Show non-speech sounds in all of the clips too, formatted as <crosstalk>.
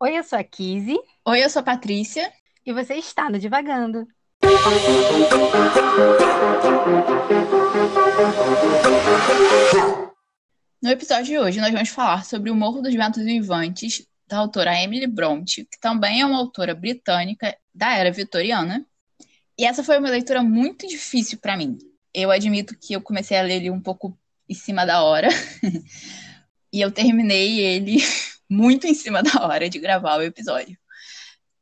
Oi, eu sou a Kizzy Oi, eu sou a Patrícia. e você está no Divagando. No episódio de hoje, nós vamos falar sobre O Morro dos Ventos Vivantes, da autora Emily Bronte, que também é uma autora britânica da era vitoriana. E essa foi uma leitura muito difícil para mim. Eu admito que eu comecei a ler ele um pouco em cima da hora. <laughs> e eu terminei ele muito em cima <laughs> da hora de gravar o episódio.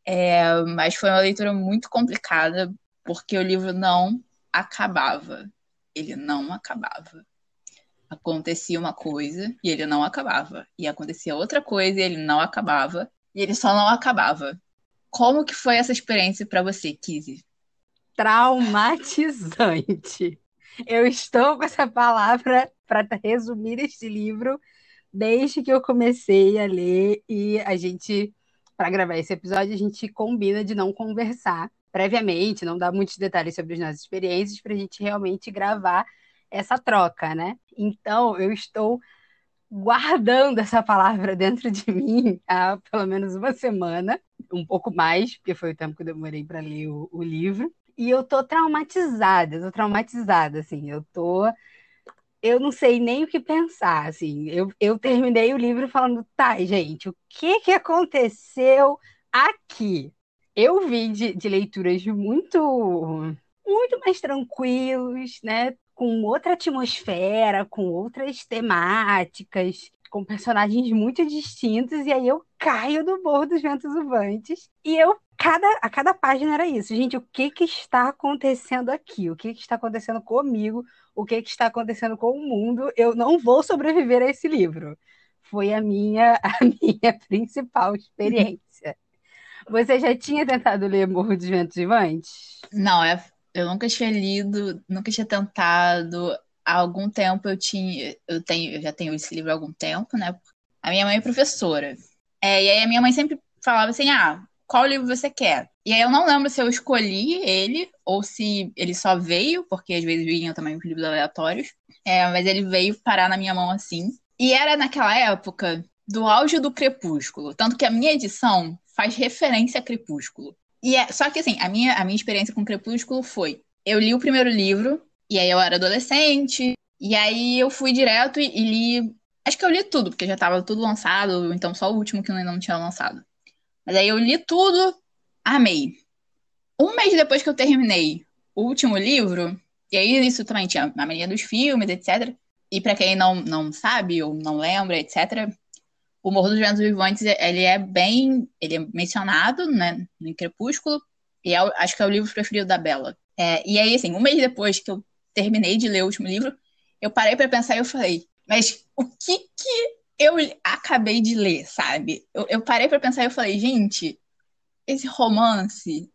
É, mas foi uma leitura muito complicada, porque o livro não acabava. Ele não acabava. Acontecia uma coisa e ele não acabava. E acontecia outra coisa e ele não acabava. E ele só não acabava. Como que foi essa experiência para você, Kizzy? Traumatizante. Eu estou com essa palavra para resumir este livro desde que eu comecei a ler e a gente, para gravar esse episódio, a gente combina de não conversar previamente, não dar muitos detalhes sobre as nossas experiências, para a gente realmente gravar essa troca, né? Então, eu estou guardando essa palavra dentro de mim há pelo menos uma semana, um pouco mais, porque foi o tempo que eu demorei para ler o, o livro. E eu tô traumatizada, eu tô traumatizada, assim, eu tô. Eu não sei nem o que pensar, assim. Eu, eu terminei o livro falando, tá, gente, o que que aconteceu aqui? Eu vi de, de leituras muito, muito mais tranquilos, né? Com outra atmosfera, com outras temáticas, com personagens muito distintos, e aí eu caio do Morro dos Ventos Uvantes e eu cada, a cada página era isso. Gente, o que que está acontecendo aqui? O que que está acontecendo comigo? O que que está acontecendo com o mundo? Eu não vou sobreviver a esse livro. Foi a minha <laughs> a minha principal experiência. Você já tinha tentado ler Morro dos Ventos Vivantes? Não, eu nunca tinha lido, nunca tinha tentado. Há algum tempo eu tinha, eu tenho, eu já tenho esse livro há algum tempo, né? A minha mãe é professora. É, e aí a minha mãe sempre falava assim: ah, qual livro você quer? E aí eu não lembro se eu escolhi ele ou se ele só veio, porque às vezes vinham também os livros aleatórios. É, mas ele veio parar na minha mão assim. E era naquela época do auge do Crepúsculo. Tanto que a minha edição faz referência a Crepúsculo. E é, só que assim, a minha, a minha experiência com Crepúsculo foi: eu li o primeiro livro, e aí eu era adolescente, e aí eu fui direto e, e li. Acho que eu li tudo, porque já estava tudo lançado, então só o último que ainda não tinha lançado. Mas aí eu li tudo, amei. Um mês depois que eu terminei o último livro, e aí isso também tinha a mania dos filmes, etc. E para quem não, não sabe ou não lembra, etc., o Morro dos Ventos Vivantes, ele é bem, ele é mencionado, né, no Crepúsculo, e é, acho que é o livro preferido da Bella. É, e aí, assim, um mês depois que eu terminei de ler o último livro, eu parei para pensar e eu falei, mas o que que eu acabei de ler, sabe? Eu, eu parei para pensar e eu falei, gente, esse romance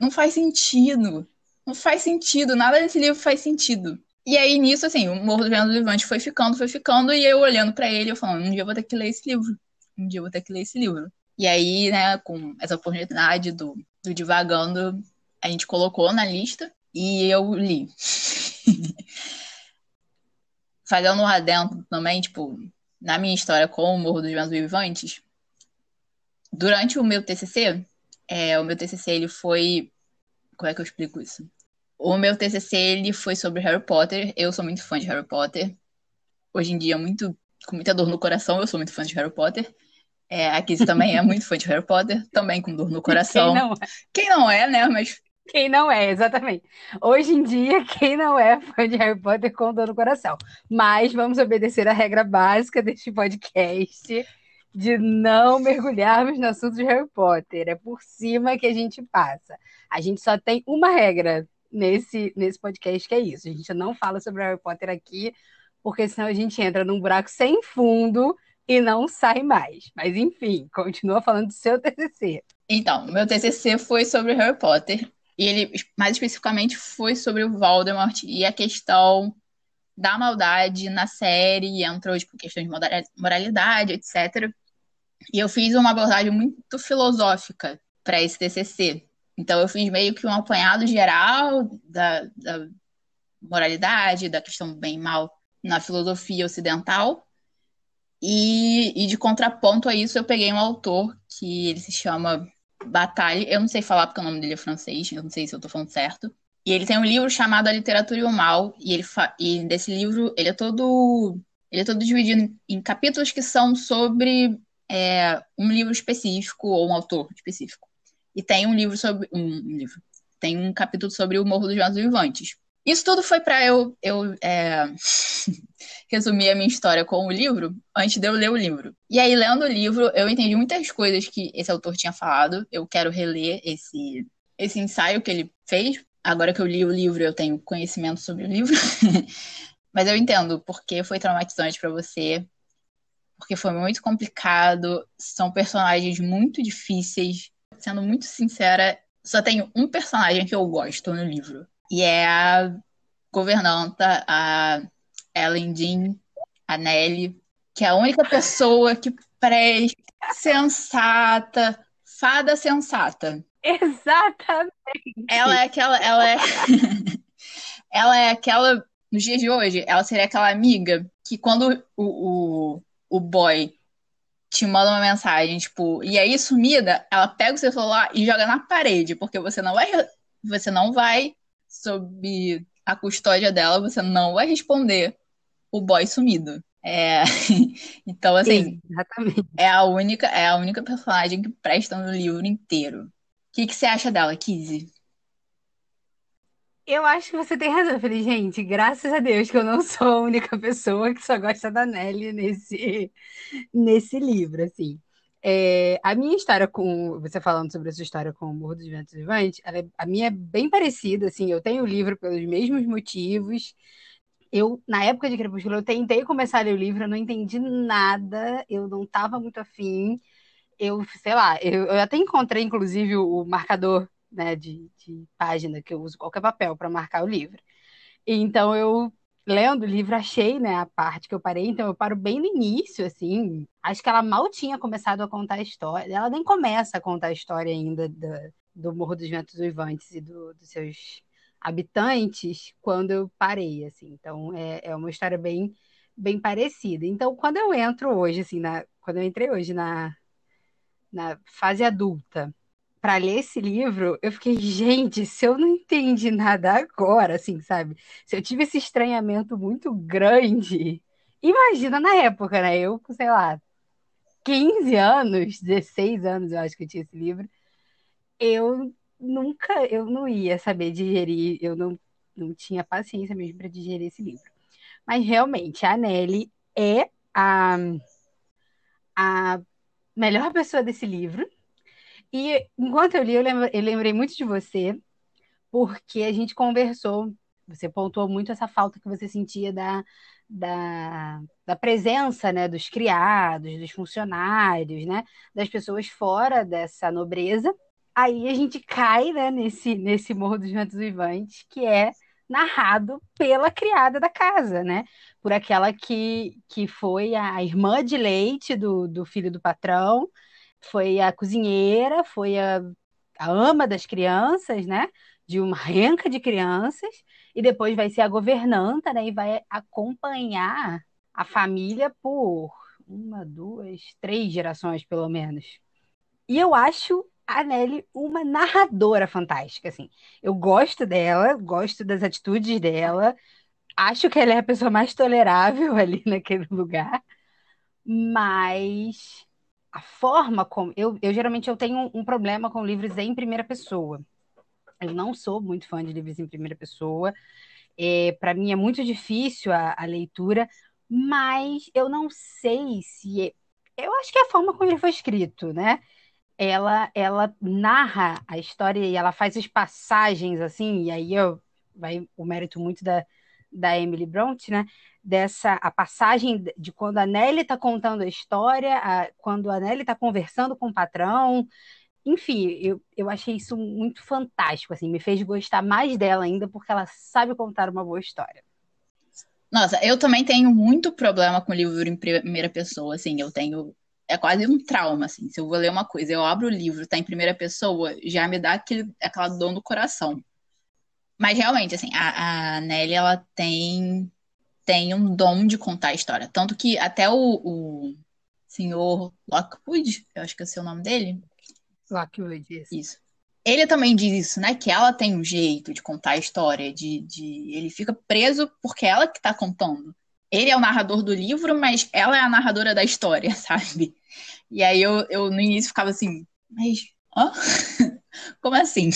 não faz sentido. Não faz sentido, nada desse livro faz sentido. E aí, nisso, assim, o Morro do Vento Levante foi ficando, foi ficando, e eu olhando para ele, eu falando, um dia eu vou ter que ler esse livro. Um dia eu vou ter que ler esse livro. E aí, né, com essa oportunidade do, do Divagando, a gente colocou na lista e eu li. <laughs> Fazendo um adentro também, tipo, na minha história com o Morro dos Ventos Vivantes, durante o meu TCC, é, o meu TCC ele foi. Como é que eu explico isso? O meu TCC ele foi sobre Harry Potter. Eu sou muito fã de Harry Potter. Hoje em dia, muito, com muita dor no coração, eu sou muito fã de Harry Potter. É, a Kizzy também é muito fã de Harry Potter, também com dor no <laughs> coração. Quem não é? Quem não é, né? Mas Quem não é, exatamente. Hoje em dia, quem não é fã de Harry Potter com dor no coração. Mas vamos obedecer a regra básica deste podcast de não mergulharmos no assunto de Harry Potter. É por cima que a gente passa. A gente só tem uma regra nesse, nesse podcast, que é isso. A gente não fala sobre Harry Potter aqui, porque senão a gente entra num buraco sem fundo e não sai mais. Mas enfim, continua falando do seu TCC. Então, meu TCC foi sobre Harry Potter. E ele, mais especificamente, foi sobre o Voldemort e a questão da maldade na série. Entrou, tipo, questão de moralidade, etc. E eu fiz uma abordagem muito filosófica para esse TCC. Então, eu fiz meio que um apanhado geral da, da moralidade, da questão bem e mal na filosofia ocidental. E, e de contraponto a isso, eu peguei um autor que ele se chama Batalha. Eu não sei falar porque o nome dele é francês, eu não sei se eu tô falando certo. E ele tem um livro chamado A Literatura e o Mal, e ele fa... e desse livro ele é todo ele é todo dividido em, capítulos que são sobre é, um livro específico ou um autor específico. E tem um livro sobre um, um livro, tem um capítulo sobre o Morro dos Jovens Vivantes. Isso tudo foi para eu, eu é, <laughs> resumir a minha história com o livro antes de eu ler o livro. E aí, lendo o livro, eu entendi muitas coisas que esse autor tinha falado. Eu quero reler esse, esse ensaio que ele fez. Agora que eu li o livro, eu tenho conhecimento sobre o livro. <laughs> Mas eu entendo porque foi traumatizante para você, porque foi muito complicado. São personagens muito difíceis. Sendo muito sincera, só tenho um personagem que eu gosto no livro e é a governanta, a Ellen Jean, a Nelly, que é a única pessoa que presta, sensata, fada sensata. Exatamente. Ela é aquela, ela é <laughs> ela é aquela nos dias de hoje, ela seria aquela amiga que quando o, o, o boy te manda uma mensagem, tipo, e aí sumida, ela pega o seu celular e joga na parede, porque você não vai você não vai sob a custódia dela, você não vai responder o boy sumido. É... <laughs> então, assim, Sim, é a única é a única personagem que presta no livro inteiro. O que, que você acha dela, Kizzy? Eu acho que você tem razão. Eu falei, gente, graças a Deus que eu não sou a única pessoa que só gosta da Nelly nesse, nesse livro, assim. É, a minha história com. Você falando sobre a sua história com o Morro dos Ventos Vivantes, é, a minha é bem parecida, assim. Eu tenho o livro pelos mesmos motivos. Eu, na época de Crepúsculo, eu tentei começar a ler o livro, eu não entendi nada, eu não estava muito afim. Eu, sei lá, eu, eu até encontrei, inclusive, o marcador né, de, de página, que eu uso qualquer papel para marcar o livro. Então eu lendo o livro, achei, né, a parte que eu parei, então eu paro bem no início, assim. Acho que ela mal tinha começado a contar a história. Ela nem começa a contar a história ainda do, do Morro dos Ventos Uivantes e do, dos seus habitantes quando eu parei, assim. Então é, é uma história bem bem parecida. Então, quando eu entro hoje, assim, na, quando eu entrei hoje na, na fase adulta, para ler esse livro, eu fiquei, <laughs> gente, se eu não entendi nada agora, assim, sabe? Se eu tive esse estranhamento muito grande, imagina na época, né? Eu, sei lá, 15 anos, 16 anos, eu acho que eu tinha esse livro, eu nunca, eu não ia saber digerir, eu não, não tinha paciência mesmo para digerir esse livro. Mas realmente, a Nelly é a, a melhor pessoa desse livro e enquanto eu li, eu, lembra, eu lembrei muito de você, porque a gente conversou, você pontuou muito essa falta que você sentia da, da, da presença né, dos criados, dos funcionários, né, das pessoas fora dessa nobreza. Aí a gente cai né, nesse, nesse Morro dos Ventos Vivantes, que é narrado pela criada da casa, né? Por aquela que, que foi a irmã de leite do, do filho do patrão, foi a cozinheira, foi a, a ama das crianças, né? De uma renca de crianças, e depois vai ser a governanta, né? E vai acompanhar a família por uma, duas, três gerações, pelo menos. E eu acho a Nelly uma narradora fantástica, assim. Eu gosto dela, gosto das atitudes dela, acho que ela é a pessoa mais tolerável <laughs> ali naquele lugar, mas a forma como. Eu, eu geralmente eu tenho um problema com livros em primeira pessoa. Eu não sou muito fã de livros em primeira pessoa. É, Para mim é muito difícil a, a, leitura, mas eu não sei se. É... Eu acho que é a forma como ele foi escrito, né? Ela, ela narra a história e ela faz as passagens assim, e aí eu, vai o mérito muito da, da Emily Bront, né? Dessa a passagem de quando a Nelly está contando a história, a, quando a Nelly está conversando com o patrão. Enfim, eu, eu achei isso muito fantástico, assim, me fez gostar mais dela ainda porque ela sabe contar uma boa história. Nossa, eu também tenho muito problema com livro em primeira pessoa, assim, eu tenho é quase um trauma, assim. Se eu vou ler uma coisa, eu abro o livro, tá em primeira pessoa, já me dá aquele, aquela dor no coração. Mas realmente, assim, a, a Nelly, ela tem tem um dom de contar a história. Tanto que até o, o senhor Lockwood, eu acho que é o seu nome dele. Lockwood, isso. isso. Ele também diz isso, né? Que ela tem um jeito de contar a história, de, de... ele fica preso porque é ela que tá contando. Ele é o narrador do livro, mas ela é a narradora da história, <laughs> sabe? E aí eu, eu no início ficava assim, mas. Hã? <laughs> Como assim?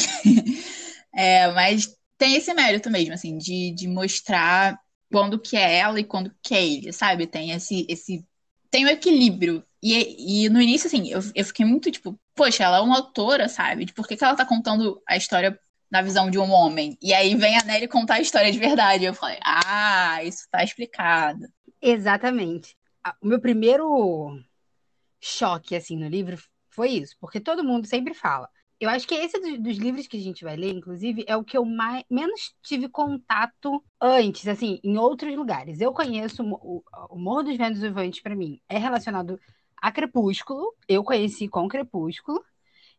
<laughs> é, mas tem esse mérito mesmo, assim, de, de mostrar quando que é ela e quando que é ele, sabe? Tem esse, esse tem o um equilíbrio. E, e no início, assim, eu, eu fiquei muito tipo, poxa, ela é uma autora, sabe? De por que, que ela tá contando a história na visão de um homem? E aí vem a Nelly contar a história de verdade. Eu falei, ah, isso tá explicado. Exatamente. O meu primeiro choque, assim, no livro foi isso, porque todo mundo sempre fala. Eu acho que esse dos, livros que a gente vai ler, inclusive, é o que eu mais, menos tive contato antes, assim, em outros lugares. Eu conheço o, o Morro dos Ventos Uivantes, para mim, é relacionado a Crepúsculo. Eu conheci com Crepúsculo.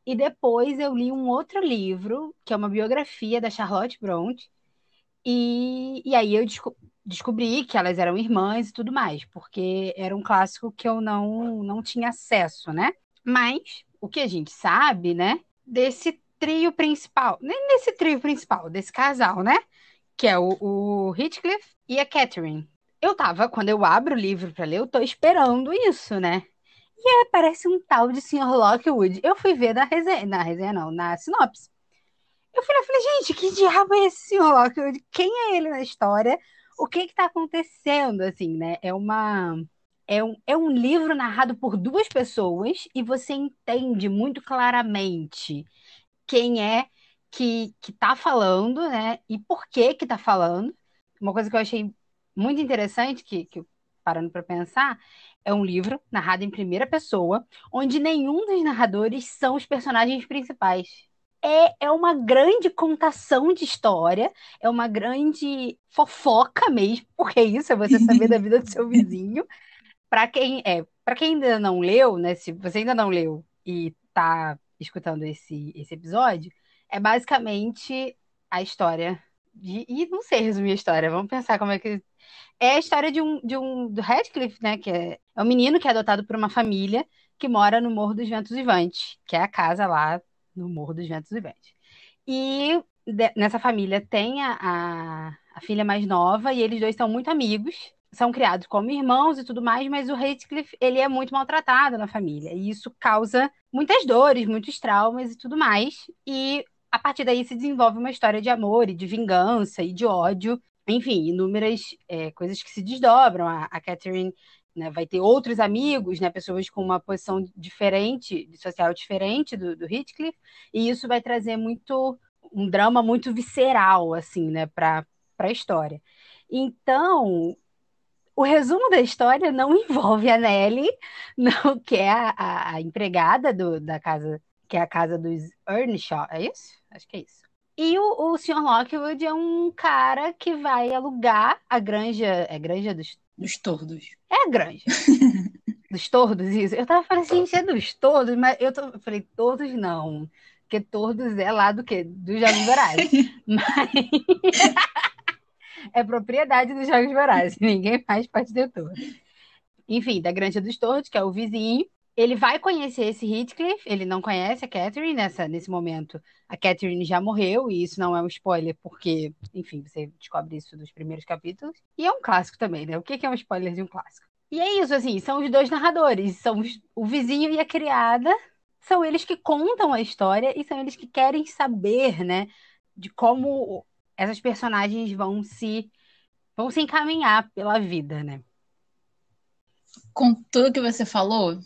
E depois eu li um outro livro, que é uma biografia da Charlotte Bronte. E, e aí eu desco descobri que elas eram irmãs e tudo mais, porque era um clássico que eu não, não tinha acesso, né? Mas o que a gente sabe, né, desse trio principal, nem desse trio principal, desse casal, né? Que é o, o Heathcliff e a Catherine. Eu tava, quando eu abro o livro para ler, eu tô esperando isso, né? E aí aparece um tal de Sr. Lockwood. Eu fui ver na resenha, na resenha não, na sinopse. Eu falei, falei, gente, que diabo é esse Sr. Lockwood? Quem é ele na história? O que que tá acontecendo, assim, né? É uma é um, é um livro narrado por duas pessoas e você entende muito claramente quem é que, que tá falando, né? E por que que tá falando. Uma coisa que eu achei muito interessante, que, que parando para pensar, é um livro narrado em primeira pessoa, onde nenhum dos narradores são os personagens principais. É, é uma grande contação de história, é uma grande fofoca mesmo, porque é isso é você saber da vida do seu vizinho, <laughs> para quem é, para quem ainda não leu, né? Se você ainda não leu e tá escutando esse, esse episódio, é basicamente a história de, e não sei resumir a história, vamos pensar como é que é a história de um, de um do Radcliffe, né, que é, é um menino que é adotado por uma família que mora no Morro dos Ventos Vivantes, que é a casa lá no Morro dos Ventos Vivantes. E de, nessa família tem a, a, a filha mais nova e eles dois são muito amigos são criados como irmãos e tudo mais, mas o Heathcliff, ele é muito maltratado na família, e isso causa muitas dores, muitos traumas e tudo mais, e a partir daí se desenvolve uma história de amor e de vingança e de ódio, enfim, inúmeras é, coisas que se desdobram. A, a Catherine né, vai ter outros amigos, né, pessoas com uma posição diferente, social diferente do, do Heathcliff, e isso vai trazer muito um drama muito visceral, assim, né, para a história. Então, o resumo da história não <laughs> envolve a Nelly, não, que é a, a, empregada do, da casa, que é a casa dos Earnshaw, é isso? Acho que é isso. E o, o Sr. Lockwood é um cara que vai alugar a granja. É granja dos. Dos tordos. É a granja. <laughs> dos tordos, isso. Eu tava falando assim, é dos tordos, mas eu, tô, eu falei, tordos não. Porque tordos é lá do quê? Do Jogos Vorazes. <laughs> mas <laughs> é propriedade dos Jogos Vorazes, ninguém mais pode ter tudo. Enfim, da Granja dos Tordos, que é o vizinho, ele vai conhecer esse Heathcliff, ele não conhece a Catherine nessa, nesse momento. A Catherine já morreu, e isso não é um spoiler, porque, enfim, você descobre isso dos primeiros capítulos. E é um clássico também, né? O que é um spoiler de um clássico? E é isso, assim, são os dois narradores, são os, o vizinho e a criada, são eles que contam a história e são eles que querem saber, né, de como essas personagens vão se vão se encaminhar pela vida, né? Com tudo que você falou,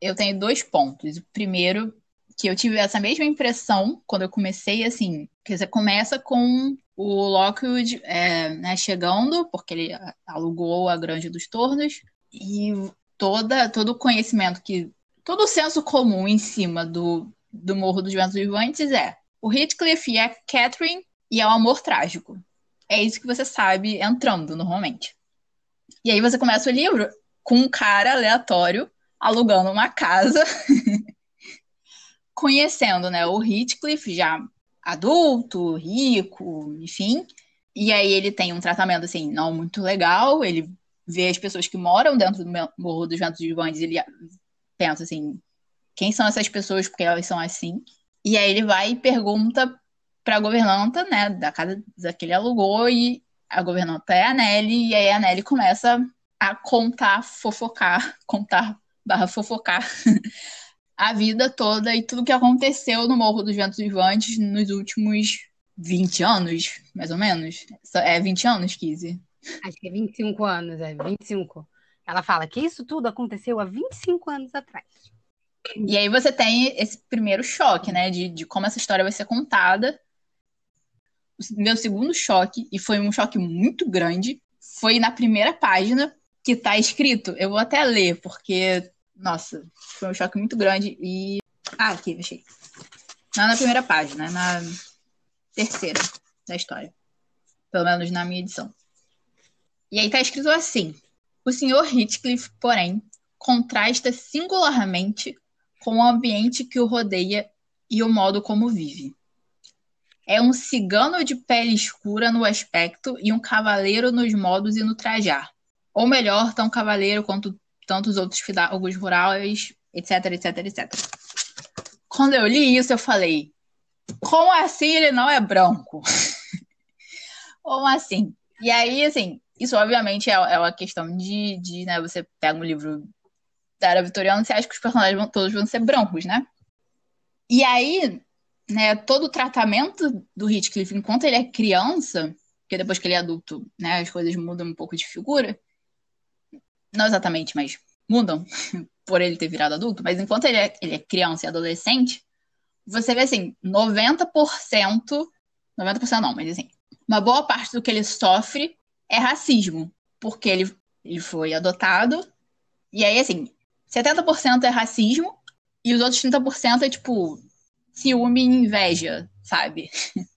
eu tenho dois pontos. O primeiro, que eu tive essa mesma impressão quando eu comecei, assim, que você começa com o Lockwood é, né, chegando, porque ele alugou a Grande dos Tornos, e toda, todo o conhecimento que. todo o senso comum em cima do, do Morro dos Ventos Vivantes é o Heathcliff e a Catherine e é o amor trágico. É isso que você sabe entrando normalmente. E aí você começa o livro com um cara aleatório alugando uma casa, <laughs> conhecendo, né, o Heathcliff já adulto, rico, enfim, E aí ele tem um tratamento, assim, não muito legal. Ele vê as pessoas que moram dentro do Morro dos Ventos Bandes, ele pensa assim, quem são essas pessoas, porque elas são assim. E aí ele vai e pergunta para a governanta, né, da casa que ele alugou, e a governanta é a Nelly, e aí a Nelly começa a contar, fofocar, <laughs> contar barra fofocar <laughs> a vida toda e tudo que aconteceu no Morro dos Ventos Vivantes nos últimos 20 anos, mais ou menos. É 20 anos, Kizzy? Acho que é 25 anos, é 25. Ela fala que isso tudo aconteceu há 25 anos atrás. E aí você tem esse primeiro choque, né, de, de como essa história vai ser contada. O meu segundo choque, e foi um choque muito grande, foi na primeira página que tá escrito. Eu vou até ler, porque, nossa, foi um choque muito grande. E. Ah, aqui, achei. Não na primeira página, na terceira da história. Pelo menos na minha edição. E aí tá escrito assim: O senhor Heathcliff, porém, contrasta singularmente com o ambiente que o rodeia e o modo como vive. É um cigano de pele escura no aspecto e um cavaleiro nos modos e no trajar. Ou melhor, tão cavaleiro quanto tantos outros fidalgos rurais, etc, etc, etc. Quando eu li isso, eu falei: como assim ele não é branco? <laughs> como assim? E aí, assim, isso obviamente é, é uma questão de, de né, você pega um livro da era vitoriana, você acha que os personagens vão, todos vão ser brancos, né? E aí, né, todo o tratamento do Heathcliff enquanto ele é criança, porque depois que ele é adulto, né, as coisas mudam um pouco de figura. Não exatamente, mas mudam <laughs> por ele ter virado adulto, mas enquanto ele é, ele é criança e adolescente, você vê assim, 90%, 90% não, mas assim, uma boa parte do que ele sofre é racismo, porque ele, ele foi adotado, e aí assim, 70% é racismo e os outros 30% é tipo ciúme e inveja, sabe? <laughs>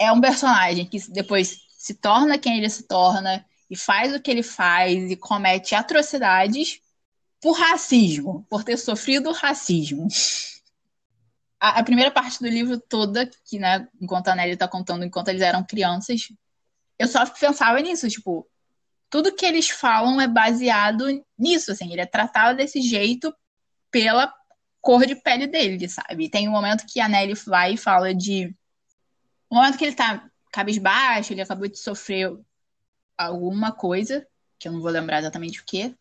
É um personagem que depois se torna quem ele se torna e faz o que ele faz e comete atrocidades por racismo, por ter sofrido racismo. A, a primeira parte do livro toda, que, né, enquanto a Nelly tá contando, enquanto eles eram crianças, eu só pensava nisso, tipo, tudo que eles falam é baseado nisso, assim, ele é tratado desse jeito pela cor de pele dele, sabe? Tem um momento que a Nelly vai e fala de. Um momento que ele tá cabisbaixo, ele acabou de sofrer alguma coisa, que eu não vou lembrar exatamente o que.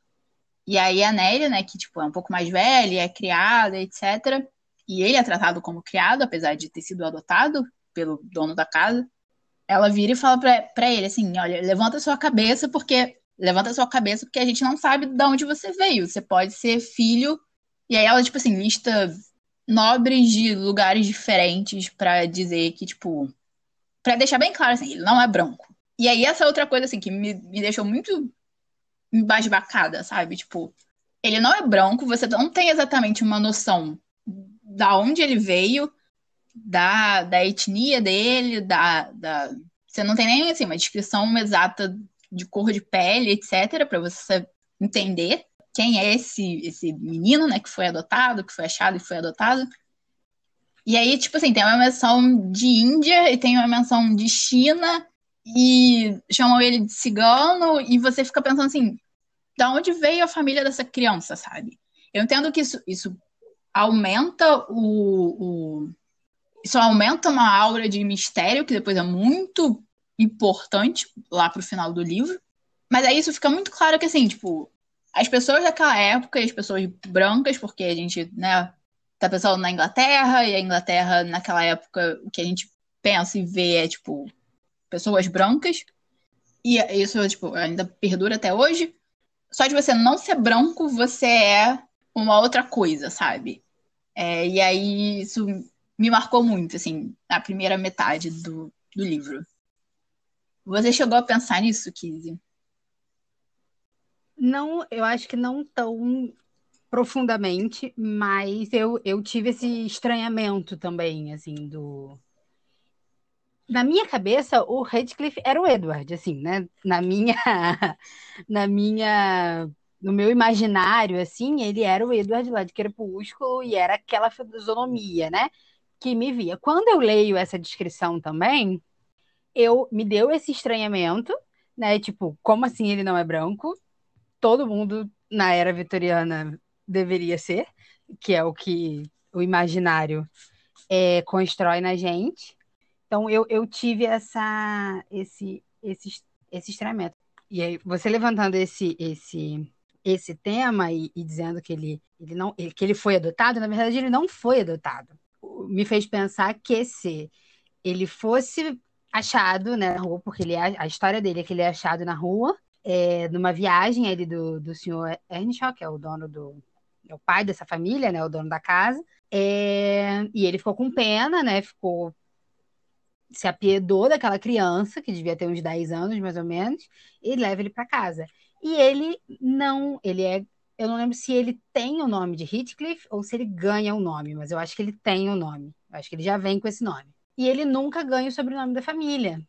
E aí a Nelly, né, que tipo, é um pouco mais velha, é criada, etc. E ele é tratado como criado, apesar de ter sido adotado pelo dono da casa ela vira e fala pra, pra ele assim: olha, levanta sua cabeça, porque. Levanta sua cabeça, porque a gente não sabe de onde você veio. Você pode ser filho. E aí ela, tipo assim, lista nobres de lugares diferentes para dizer que, tipo. para deixar bem claro, assim, ele não é branco. E aí essa outra coisa, assim, que me, me deixou muito embasbacada, sabe? Tipo, ele não é branco, você não tem exatamente uma noção da onde ele veio, da, da etnia dele, da, da. Você não tem nem assim, uma descrição exata de cor de pele, etc., para você entender quem é esse, esse menino, né, que foi adotado, que foi achado e foi adotado. E aí, tipo assim, tem uma menção de Índia e tem uma menção de China e chamam ele de cigano e você fica pensando assim, da onde veio a família dessa criança, sabe? Eu entendo que isso, isso aumenta o, o, isso aumenta uma aura de mistério, que depois é muito importante lá pro final do livro. Mas aí isso fica muito claro que, assim, tipo, as pessoas daquela época, as pessoas brancas, porque a gente, né, tá pensando na Inglaterra, e a Inglaterra, naquela época, o que a gente pensa e vê é, tipo, pessoas brancas. E isso, tipo, ainda perdura até hoje. Só de você não ser branco, você é uma outra coisa, sabe? É, e aí isso me marcou muito, assim, a primeira metade do, do livro. Você chegou a pensar nisso, Kizzy? Não, eu acho que não tão profundamente, mas eu, eu tive esse estranhamento também, assim, do... Na minha cabeça, o Radcliffe era o Edward, assim, né? Na minha... <laughs> na minha... No meu imaginário, assim, ele era o Edward lá de Crepúsculo e era aquela fisionomia, né? que me via. Quando eu leio essa descrição também, eu me deu esse estranhamento, né? Tipo, como assim ele não é branco? Todo mundo na era vitoriana deveria ser, que é o que o imaginário é, constrói na gente. Então eu, eu tive essa esse esse esse estranhamento. E aí você levantando esse esse esse tema e, e dizendo que ele, ele não que ele foi adotado, na verdade ele não foi adotado. Me fez pensar que se ele fosse achado né, na rua, porque ele é, a história dele é que ele é achado na rua, é, numa viagem ele do, do senhor Earnshaw, que é o dono do. É o pai dessa família, né? O dono da casa. É, e ele ficou com pena, né? Ficou. Se apiedou daquela criança, que devia ter uns 10 anos, mais ou menos, e leva ele para casa. E ele não. Ele é. Eu não lembro se ele tem o nome de Heathcliff ou se ele ganha o nome, mas eu acho que ele tem o nome. Eu acho que ele já vem com esse nome e ele nunca ganha o sobrenome da família.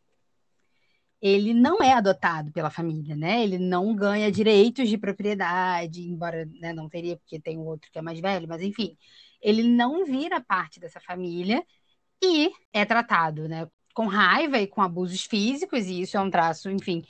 Ele não é adotado pela família, né? Ele não ganha direitos de propriedade, embora né, não teria, porque tem outro que é mais velho, mas enfim, ele não vira parte dessa família e é tratado, né? Com raiva e com abusos físicos, e isso é um traço, enfim,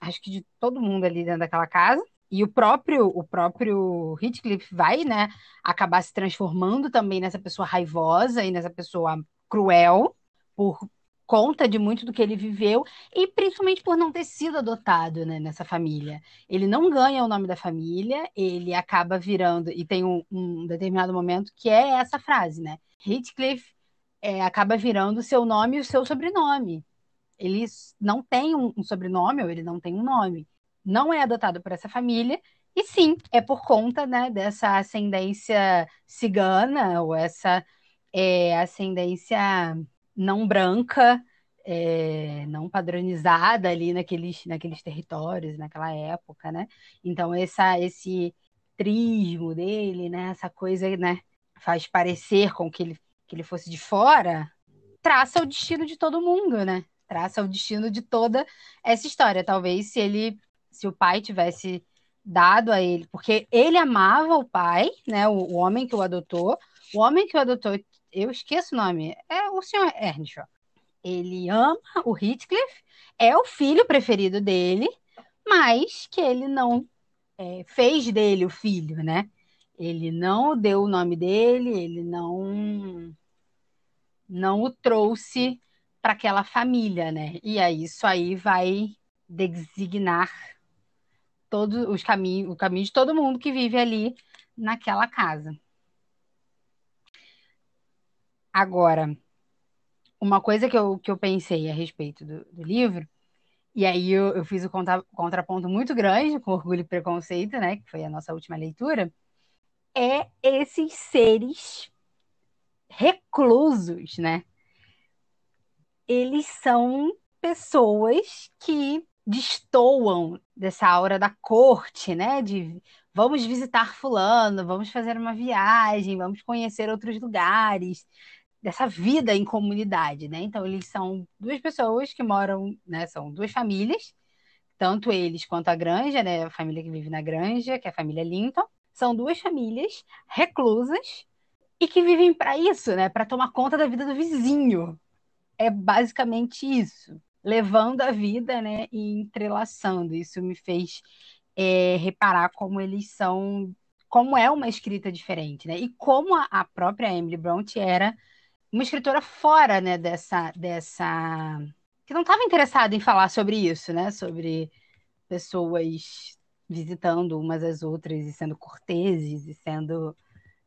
acho que de todo mundo ali dentro daquela casa. E o próprio, o próprio Heathcliff vai, né, acabar se transformando também nessa pessoa raivosa e nessa pessoa cruel por conta de muito do que ele viveu e principalmente por não ter sido adotado né, nessa família. Ele não ganha o nome da família, ele acaba virando, e tem um, um determinado momento que é essa frase, né? Heathcliff é, acaba virando o seu nome e o seu sobrenome. Ele não tem um, um sobrenome, ou ele não tem um nome. Não é adotado por essa família, e sim, é por conta né, dessa ascendência cigana, ou essa é, ascendência não branca, é, não padronizada ali naqueles, naqueles territórios, naquela época, né? Então, essa, esse trismo dele, né? Essa coisa, né? Faz parecer com que ele, que ele fosse de fora, traça o destino de todo mundo, né? Traça o destino de toda essa história. Talvez se ele, se o pai tivesse dado a ele, porque ele amava o pai, né? O, o homem que o adotou, o homem que o adotou eu esqueço o nome, é o senhor Earnshaw. Ele ama o Heathcliff, é o filho preferido dele, mas que ele não é, fez dele o filho, né? Ele não deu o nome dele, ele não não o trouxe para aquela família, né? E aí isso aí vai designar todos os caminhos, o caminho de todo mundo que vive ali naquela casa. Agora, uma coisa que eu, que eu pensei a respeito do, do livro, e aí eu, eu fiz o contra, contraponto muito grande com Orgulho e Preconceito, né, que foi a nossa última leitura, é esses seres reclusos, né? Eles são pessoas que destoam dessa aura da corte, né? De vamos visitar fulano, vamos fazer uma viagem, vamos conhecer outros lugares, dessa vida em comunidade, né? Então eles são duas pessoas que moram, né? São duas famílias, tanto eles quanto a granja, né? A família que vive na granja, que é a família Linton, são duas famílias reclusas e que vivem para isso, né? Para tomar conta da vida do vizinho. É basicamente isso, levando a vida, né? E entrelaçando. Isso me fez é, reparar como eles são como é uma escrita diferente, né? E como a, a própria Emily Bronte era uma escritora fora, né, dessa, dessa... que não estava interessada em falar sobre isso, né, sobre pessoas visitando umas às outras e sendo corteses e sendo,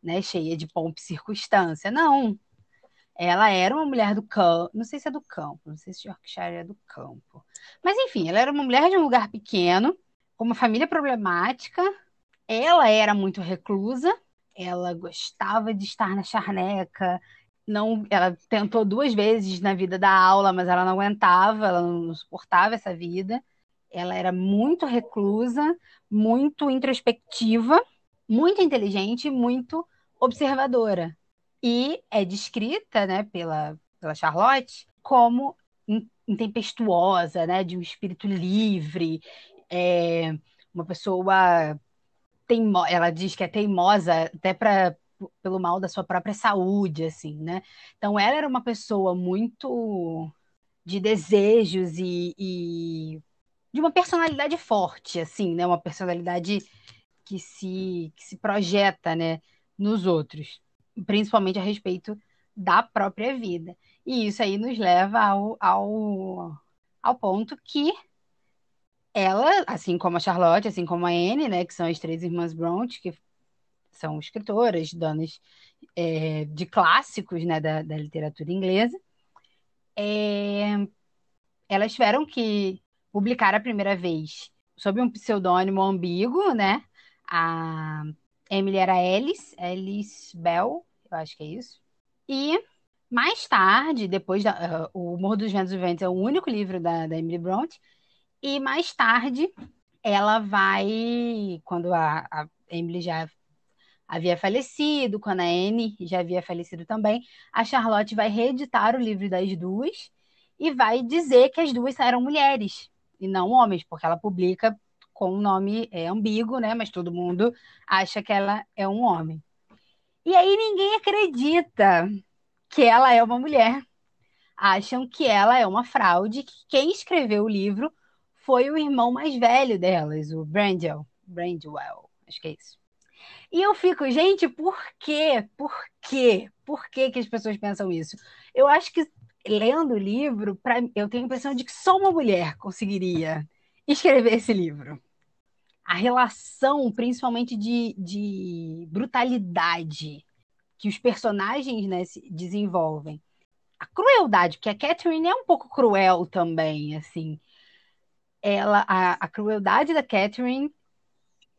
né, cheia de pompa e circunstância. Não. Ela era uma mulher do campo, não sei se é do campo, não sei se Yorkshire é do campo. Mas enfim, ela era uma mulher de um lugar pequeno, com uma família problemática. Ela era muito reclusa, ela gostava de estar na charneca, não, ela tentou duas vezes na vida da aula, mas ela não aguentava, ela não suportava essa vida. Ela era muito reclusa, muito introspectiva, muito inteligente, muito observadora. E é descrita, né, pela, pela Charlotte como intempestuosa, né, de um espírito livre, é, uma pessoa teimo, ela diz que é teimosa até para pelo mal da sua própria saúde, assim, né? Então ela era uma pessoa muito de desejos e, e, de uma personalidade forte, assim, né? Uma personalidade que se, que se projeta, né, nos outros, principalmente a respeito da própria vida. E isso aí nos leva ao, ao, ao ponto que ela, assim como a Charlotte, assim como a Anne, né, que são as três irmãs Bronte, que são escritoras, donas é, de clássicos né, da, da literatura inglesa, é, elas tiveram que publicar a primeira vez sob um pseudônimo ambíguo, né? A Emily era Alice, Alice Bell, eu acho que é isso. E mais tarde, depois da, uh, o Morro dos Ventos Viventes é o único livro da, da Emily Bronte, e mais tarde ela vai, quando a, a Emily já havia falecido, quando a Anne já havia falecido também, a Charlotte vai reeditar o livro das duas e vai dizer que as duas eram mulheres e não homens, porque ela publica com um nome é, ambíguo, né? Mas todo mundo acha que ela é um homem. E aí ninguém acredita que ela é uma mulher. Acham que ela é uma fraude, que quem escreveu o livro foi o irmão mais velho delas, o Brandwell. Brandwell, acho que é isso. E eu fico, gente, por quê? Por quê? Por que, que as pessoas pensam isso? Eu acho que lendo o livro, pra, eu tenho a impressão de que só uma mulher conseguiria escrever esse livro. A relação, principalmente de, de brutalidade, que os personagens né, desenvolvem. A crueldade, porque a Catherine é um pouco cruel também, assim. Ela, a, a crueldade da Catherine,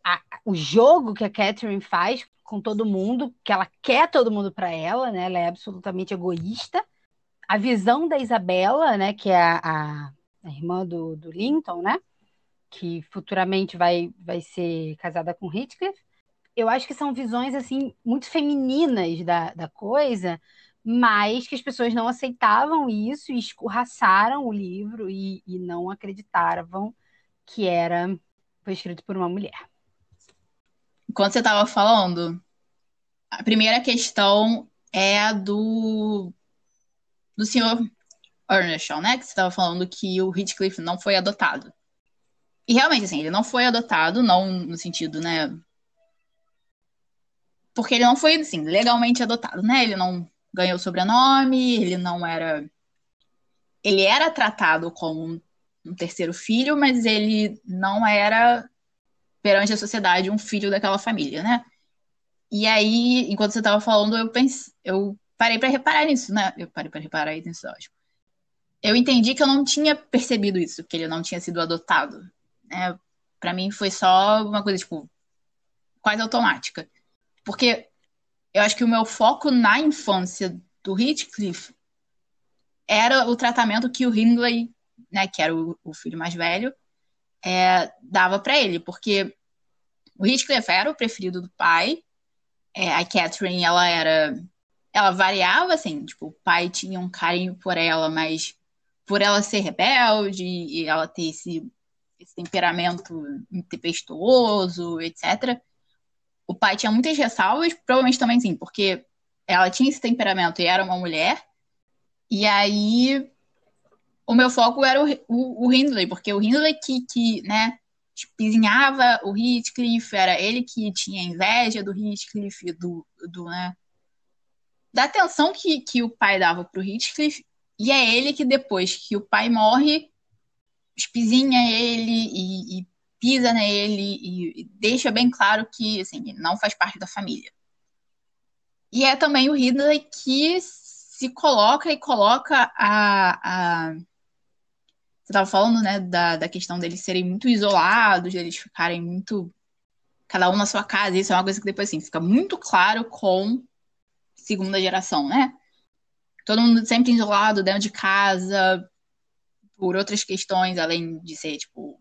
a, o jogo que a Catherine faz com todo mundo, que ela quer todo mundo para ela, né? Ela é absolutamente egoísta a visão da Isabela, né, que é a, a, irmã do, do, Linton, né, que futuramente vai, vai ser casada com Heathcliff, eu acho que são visões assim muito femininas da, da coisa, mas que as pessoas não aceitavam isso e escorraçaram o livro e, e não acreditavam que era foi escrito por uma mulher. Enquanto você estava falando, a primeira questão é a do do senhor Earnshaw, né? Que você estava falando que o Heathcliff não foi adotado. E realmente, assim, ele não foi adotado, não no sentido, né? Porque ele não foi, assim, legalmente adotado, né? Ele não ganhou sobrenome, ele não era. Ele era tratado como um terceiro filho, mas ele não era, perante a sociedade, um filho daquela família, né? E aí, enquanto você estava falando, eu pensei, eu parei para reparar nisso, né? Eu parei para reparar nisso, ótimo. Eu entendi que eu não tinha percebido isso, que ele não tinha sido adotado. Né? Para mim foi só uma coisa, tipo, quase automática. Porque eu acho que o meu foco na infância do Heathcliff era o tratamento que o Hindley, né, que era o, o filho mais velho, é, dava para ele, porque o Heathcliff era o preferido do pai, é, a Catherine, ela era ela variava, assim, tipo, o pai tinha um carinho por ela, mas por ela ser rebelde e ela ter esse, esse temperamento tempestuoso, etc. O pai tinha muitas ressalvas, provavelmente também sim, porque ela tinha esse temperamento e era uma mulher. E aí o meu foco era o, o, o Hindley, porque o Hindley que, que né, espizinhava o Heathcliff, era ele que tinha inveja do Heathcliff, do, do, né, da atenção que, que o pai dava pro Heathcliff, e é ele que depois que o pai morre, espizinha ele e, e pisa nele e, e deixa bem claro que assim, não faz parte da família. E é também o Ridley que se coloca e coloca a. a... Você estava falando, né, da, da questão deles serem muito isolados, deles ficarem muito. Cada um na sua casa. Isso é uma coisa que depois, assim, fica muito claro com segunda geração, né? Todo mundo sempre isolado dentro de casa, por outras questões, além de ser, tipo,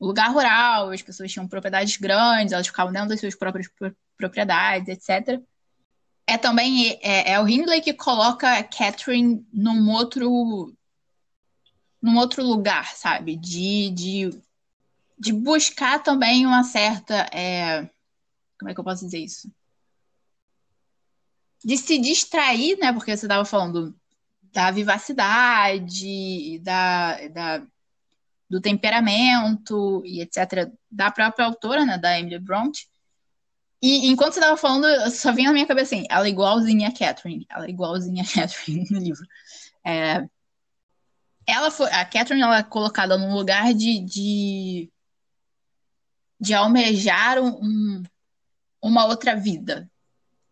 lugar rural, as pessoas tinham propriedades grandes, elas ficavam dentro das suas próprias propriedades, etc. É também é, é o Hindley que coloca Catherine num outro num outro lugar, sabe? De, de, de buscar também uma certa. É... Como é que eu posso dizer isso? de se distrair, né? Porque você estava falando da vivacidade, da, da, do temperamento e etc. da própria autora, né, da Emily Bront. E enquanto você estava falando, só vinha na minha cabeça assim, ela é igualzinha a Catherine, ela é igualzinha a <laughs> Catherine no livro. É, ela foi, a Catherine ela é colocada num lugar de, de, de almejar um, uma outra vida.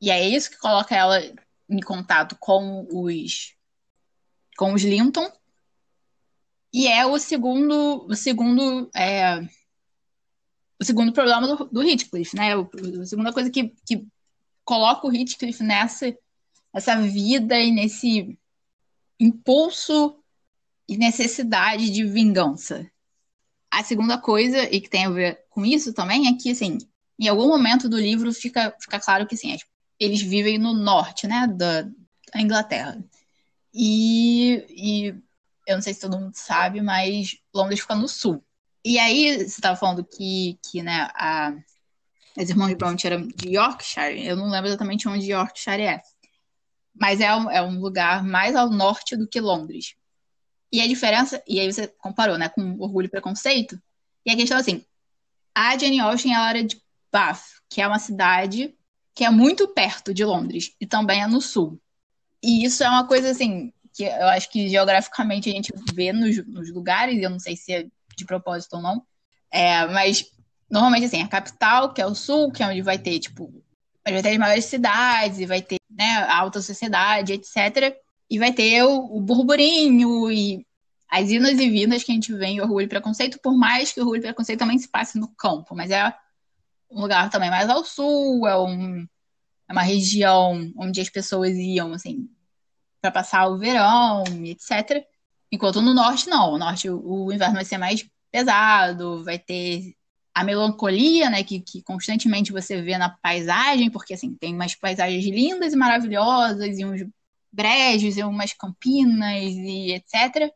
E é isso que coloca ela em contato com os com os Linton. E é o segundo o segundo é, o segundo problema do, do Heathcliff, né? A segunda coisa que, que coloca o Heathcliff nessa essa vida e nesse impulso e necessidade de vingança. A segunda coisa, e que tem a ver com isso também, é que, assim, em algum momento do livro fica, fica claro que, assim, eles vivem no norte, né, da, da Inglaterra. E, e eu não sei se todo mundo sabe, mas Londres fica no sul. E aí, você estava falando que, que né, a, as irmãs Bronte eram de Yorkshire, eu não lembro exatamente onde Yorkshire é. Mas é um, é um lugar mais ao norte do que Londres. E a diferença, e aí você comparou, né, com Orgulho e Preconceito, e a questão é assim, a Jane Austen, ela era de Bath, que é uma cidade que é muito perto de Londres, e também é no sul. E isso é uma coisa, assim, que eu acho que geograficamente a gente vê nos, nos lugares, eu não sei se é de propósito ou não, é, mas normalmente, assim, a capital, que é o sul, que é onde vai ter, tipo, vai ter as maiores cidades, e vai ter, né, a alta sociedade, etc., e vai ter o, o burburinho e as inas e vindas que a gente vê em Orgulho e Preconceito, por mais que Orgulho e Preconceito também se passe no campo, mas é um lugar também mais ao sul, é, um, é uma região onde as pessoas iam, assim, para passar o verão, etc. Enquanto no norte, não. No norte, o, o inverno vai ser mais pesado, vai ter a melancolia, né, que, que constantemente você vê na paisagem, porque, assim, tem umas paisagens lindas e maravilhosas e uns brejos e umas campinas e etc.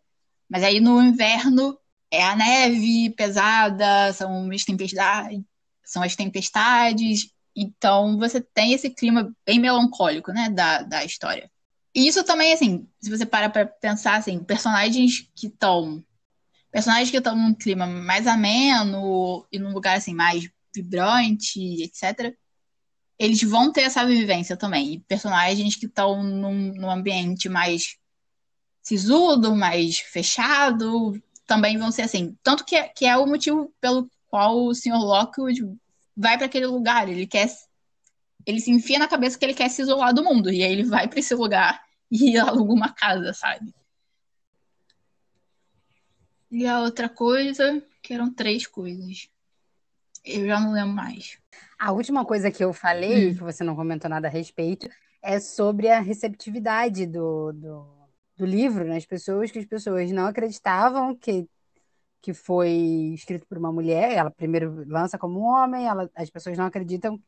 Mas aí no inverno é a neve pesada, são as tempestades, são as tempestades. Então você tem esse clima bem melancólico, né, da, da história. E isso também, assim, se você para para pensar, assim, personagens que estão personagens que estão num clima mais ameno e num lugar assim mais vibrante, etc eles vão ter essa vivência também. E personagens que estão num, num ambiente mais sisudo, mais fechado, também vão ser assim. Tanto que, é, que é o motivo pelo qual o Sr. Lockwood vai para aquele lugar. Ele quer. Ele se enfia na cabeça que ele quer se isolar do mundo. E aí ele vai para esse lugar <laughs> e aluga uma casa, sabe? E a outra coisa, que eram três coisas. Eu já não lembro mais. A última coisa que eu falei, hum. que você não comentou nada a respeito, é sobre a receptividade do, do, do livro nas pessoas, que as pessoas não acreditavam que, que foi escrito por uma mulher. Ela primeiro lança como um homem, ela, as pessoas não acreditam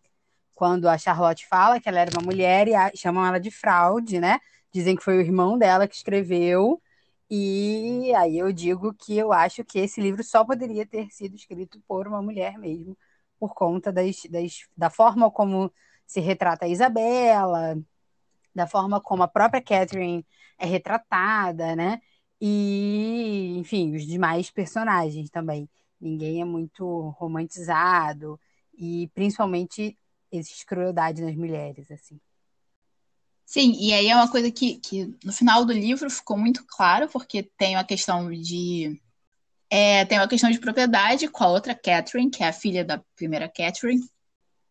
quando a Charlotte fala que ela era uma mulher e a, chamam ela de fraude, né? Dizem que foi o irmão dela que escreveu. E aí eu digo que eu acho que esse livro só poderia ter sido escrito por uma mulher mesmo, por conta das, das, da forma como se retrata a Isabela, da forma como a própria Catherine é retratada, né? E, enfim, os demais personagens também. Ninguém é muito romantizado e principalmente existe crueldade nas mulheres, assim. Sim, e aí é uma coisa que, que no final do livro ficou muito claro, porque tem uma questão de. É, tem uma questão de propriedade com a outra Catherine, que é a filha da primeira Catherine.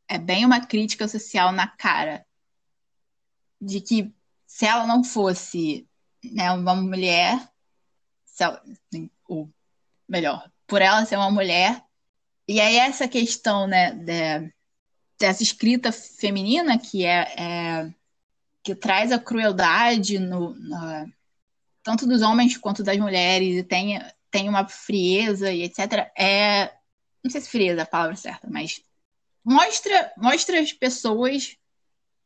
É bem uma crítica social na cara de que se ela não fosse né, uma mulher, ou melhor, por ela ser uma mulher, e aí essa questão né, de, dessa escrita feminina que é, é que traz a crueldade no, no, tanto dos homens quanto das mulheres e tem, tem uma frieza e etc. É, não sei se frieza é a palavra certa, mas mostra, mostra as pessoas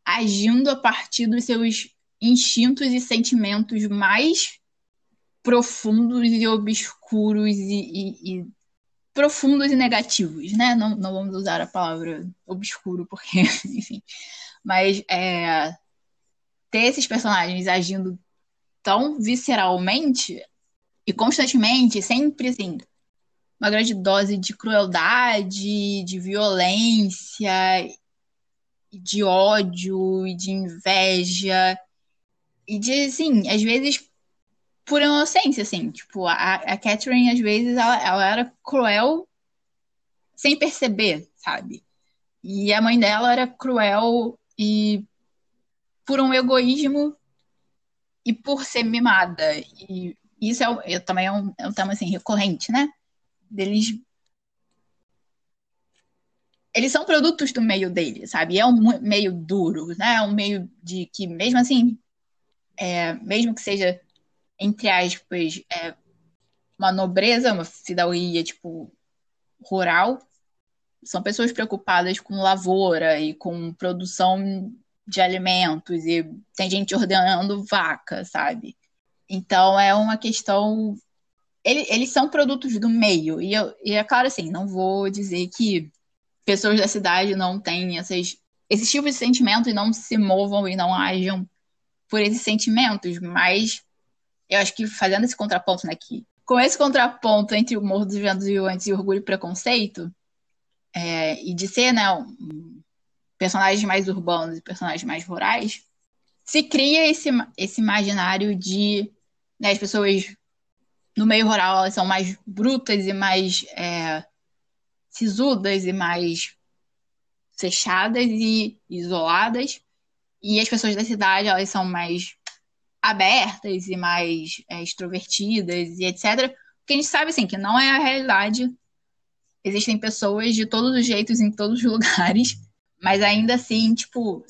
agindo a partir dos seus instintos e sentimentos mais profundos e obscuros e, e, e profundos e negativos, né? Não, não vamos usar a palavra obscuro porque, <laughs> enfim, mas é, ter esses personagens agindo tão visceralmente e constantemente, sempre assim, uma grande dose de crueldade, de violência, de ódio e de inveja. E de, assim, às vezes por inocência, assim. Tipo, a, a Catherine, às vezes, ela, ela era cruel sem perceber, sabe? E a mãe dela era cruel e por um egoísmo e por ser mimada. E isso é, é também é um, é um tema assim, recorrente, né? Deles. Eles são produtos do meio dele, sabe? É um meio duro, né? É um meio de que, mesmo assim, é, mesmo que seja, entre aspas, é, uma nobreza, uma fidalguia, tipo, rural, são pessoas preocupadas com lavoura e com produção de alimentos e tem gente ordenando vaca, sabe? Então é uma questão. Ele, eles são produtos do meio. E, eu, e é claro, assim, não vou dizer que pessoas da cidade não têm essas, esses tipos de sentimentos e não se movam e não ajam por esses sentimentos, mas eu acho que fazendo esse contraponto né, com esse contraponto entre o Morro dos Ventos Vivantes e Orgulho e Preconceito, é, e de ser né, um, personagens mais urbanos e personagens mais rurais, se cria esse, esse imaginário de né, as pessoas no meio rural elas são mais brutas e mais é, sisudas e mais fechadas e isoladas, e as pessoas da cidade elas são mais abertas e mais é, extrovertidas e etc. Porque a gente sabe assim que não é a realidade existem pessoas de todos os jeitos em todos os <laughs> lugares, mas ainda assim, tipo,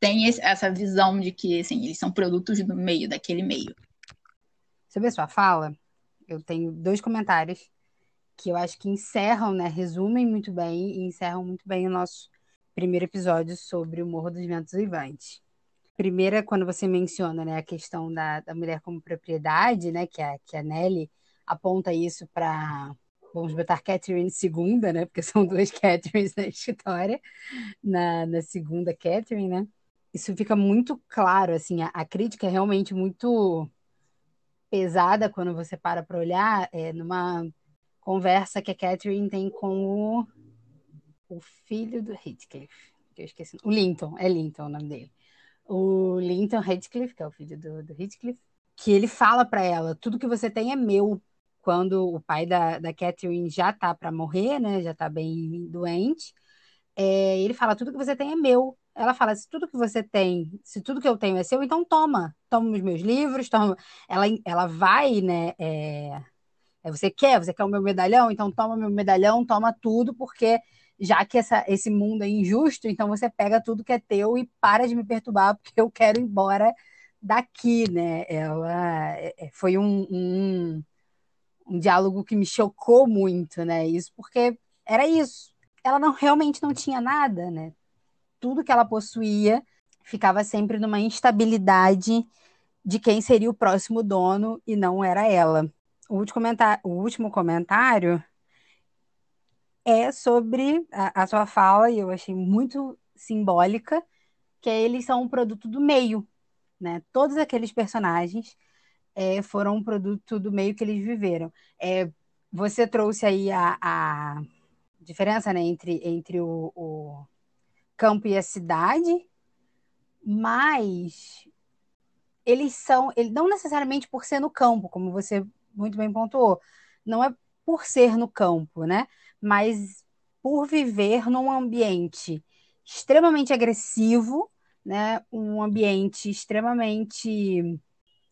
tem essa visão de que, assim, eles são produtos do meio, daquele meio. Sobre a sua fala, eu tenho dois comentários que eu acho que encerram, né, resumem muito bem e encerram muito bem o nosso primeiro episódio sobre o Morro dos Ventos Vivantes. Primeira, quando você menciona, né, a questão da, da mulher como propriedade, né, que a, que a Nelly aponta isso para vamos botar Catherine segunda, né? Porque <laughs> são duas Catherines na história, na, na segunda Catherine, né? Isso fica muito claro, assim, a, a crítica é realmente muito pesada quando você para para olhar é, numa conversa que a Catherine tem com o, o filho do Heathcliff, que eu esqueci, o Linton, é Linton o nome dele. O Linton Heathcliff, que é o filho do, do que ele fala para ela, tudo que você tem é meu, quando o pai da, da Catherine já tá para morrer, né? Já tá bem doente. É, ele fala: tudo que você tem é meu. Ela fala: se tudo que você tem, se tudo que eu tenho é seu, então toma, toma os meus livros, toma. Ela, ela vai, né? É, é, você quer, você quer o meu medalhão, então toma meu medalhão, toma tudo, porque já que essa, esse mundo é injusto, então você pega tudo que é teu e para de me perturbar, <laughs> porque eu quero ir embora daqui, né? Ela é, é, foi um, um um diálogo que me chocou muito, né? Isso porque era isso. Ela não realmente não tinha nada, né? Tudo que ela possuía ficava sempre numa instabilidade de quem seria o próximo dono e não era ela. O último comentário, o último comentário é sobre a, a sua fala, e eu achei muito simbólica, que eles são um produto do meio, né? Todos aqueles personagens é, foram um produto do meio que eles viveram. É, você trouxe aí a, a diferença né, entre, entre o, o, campo e a cidade, mas eles são, ele, não necessariamente por ser no campo, como você muito bem pontuou, não é por ser no campo, né? Mas por viver num ambiente extremamente agressivo, né? Um ambiente extremamente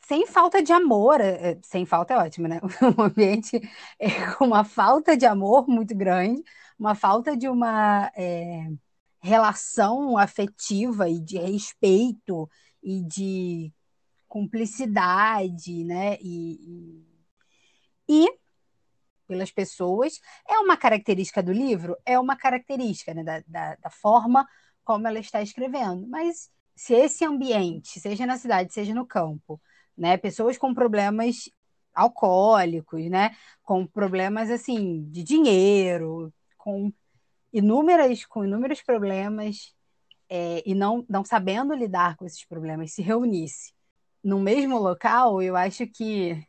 sem falta de amor, é, é, sem falta é ótimo, né? <laughs> Um ambiente é, com uma falta de amor muito grande, uma falta de uma é, relação afetiva e de respeito e de cumplicidade, né? E, e, e, pelas pessoas, é uma característica do livro? É uma característica né? da, da, da forma como ela está escrevendo. Mas se esse ambiente, seja na cidade, seja no campo, né? Pessoas com problemas alcoólicos, né? Com problemas assim de dinheiro, com inúmeras, com inúmeros problemas é, e não, não sabendo lidar com esses problemas, se reunisse no mesmo local, eu acho que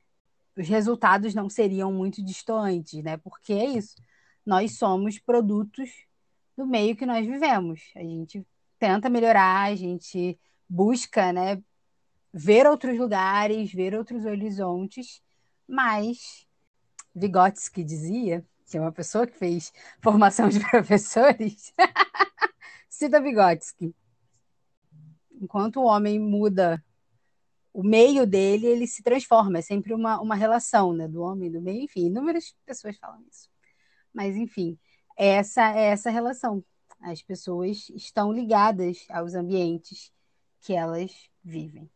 os resultados não seriam muito distantes, né? Porque é isso. Nós somos produtos do meio que nós vivemos. A gente tenta melhorar, a gente busca, né, ver outros lugares, ver outros horizontes, mas Vygotsky dizia, que é uma pessoa que fez formação de <laughs> professores, <laughs> cita Vygotsky. Enquanto o homem muda o meio dele, ele se transforma. É sempre uma, uma relação né, do homem do meio. Enfim, inúmeras pessoas falam isso. Mas, enfim, essa é essa relação. As pessoas estão ligadas aos ambientes que elas vivem.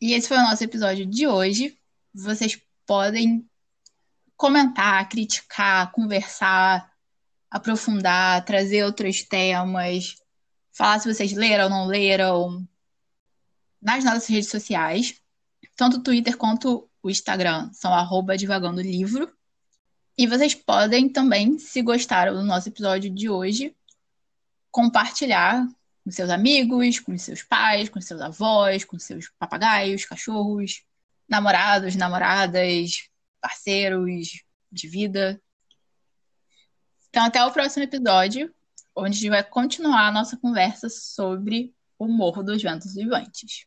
E esse foi o nosso episódio de hoje. Vocês podem comentar, criticar, conversar, aprofundar, trazer outros temas, falar se vocês leram ou não leram nas nossas redes sociais, tanto o Twitter quanto o Instagram são arroba divagando livro. E vocês podem também, se gostaram do nosso episódio de hoje, compartilhar com seus amigos, com seus pais, com seus avós, com seus papagaios, cachorros, namorados, namoradas, parceiros de vida. Então, até o próximo episódio, onde a gente vai continuar a nossa conversa sobre o Morro dos Ventos Vivantes.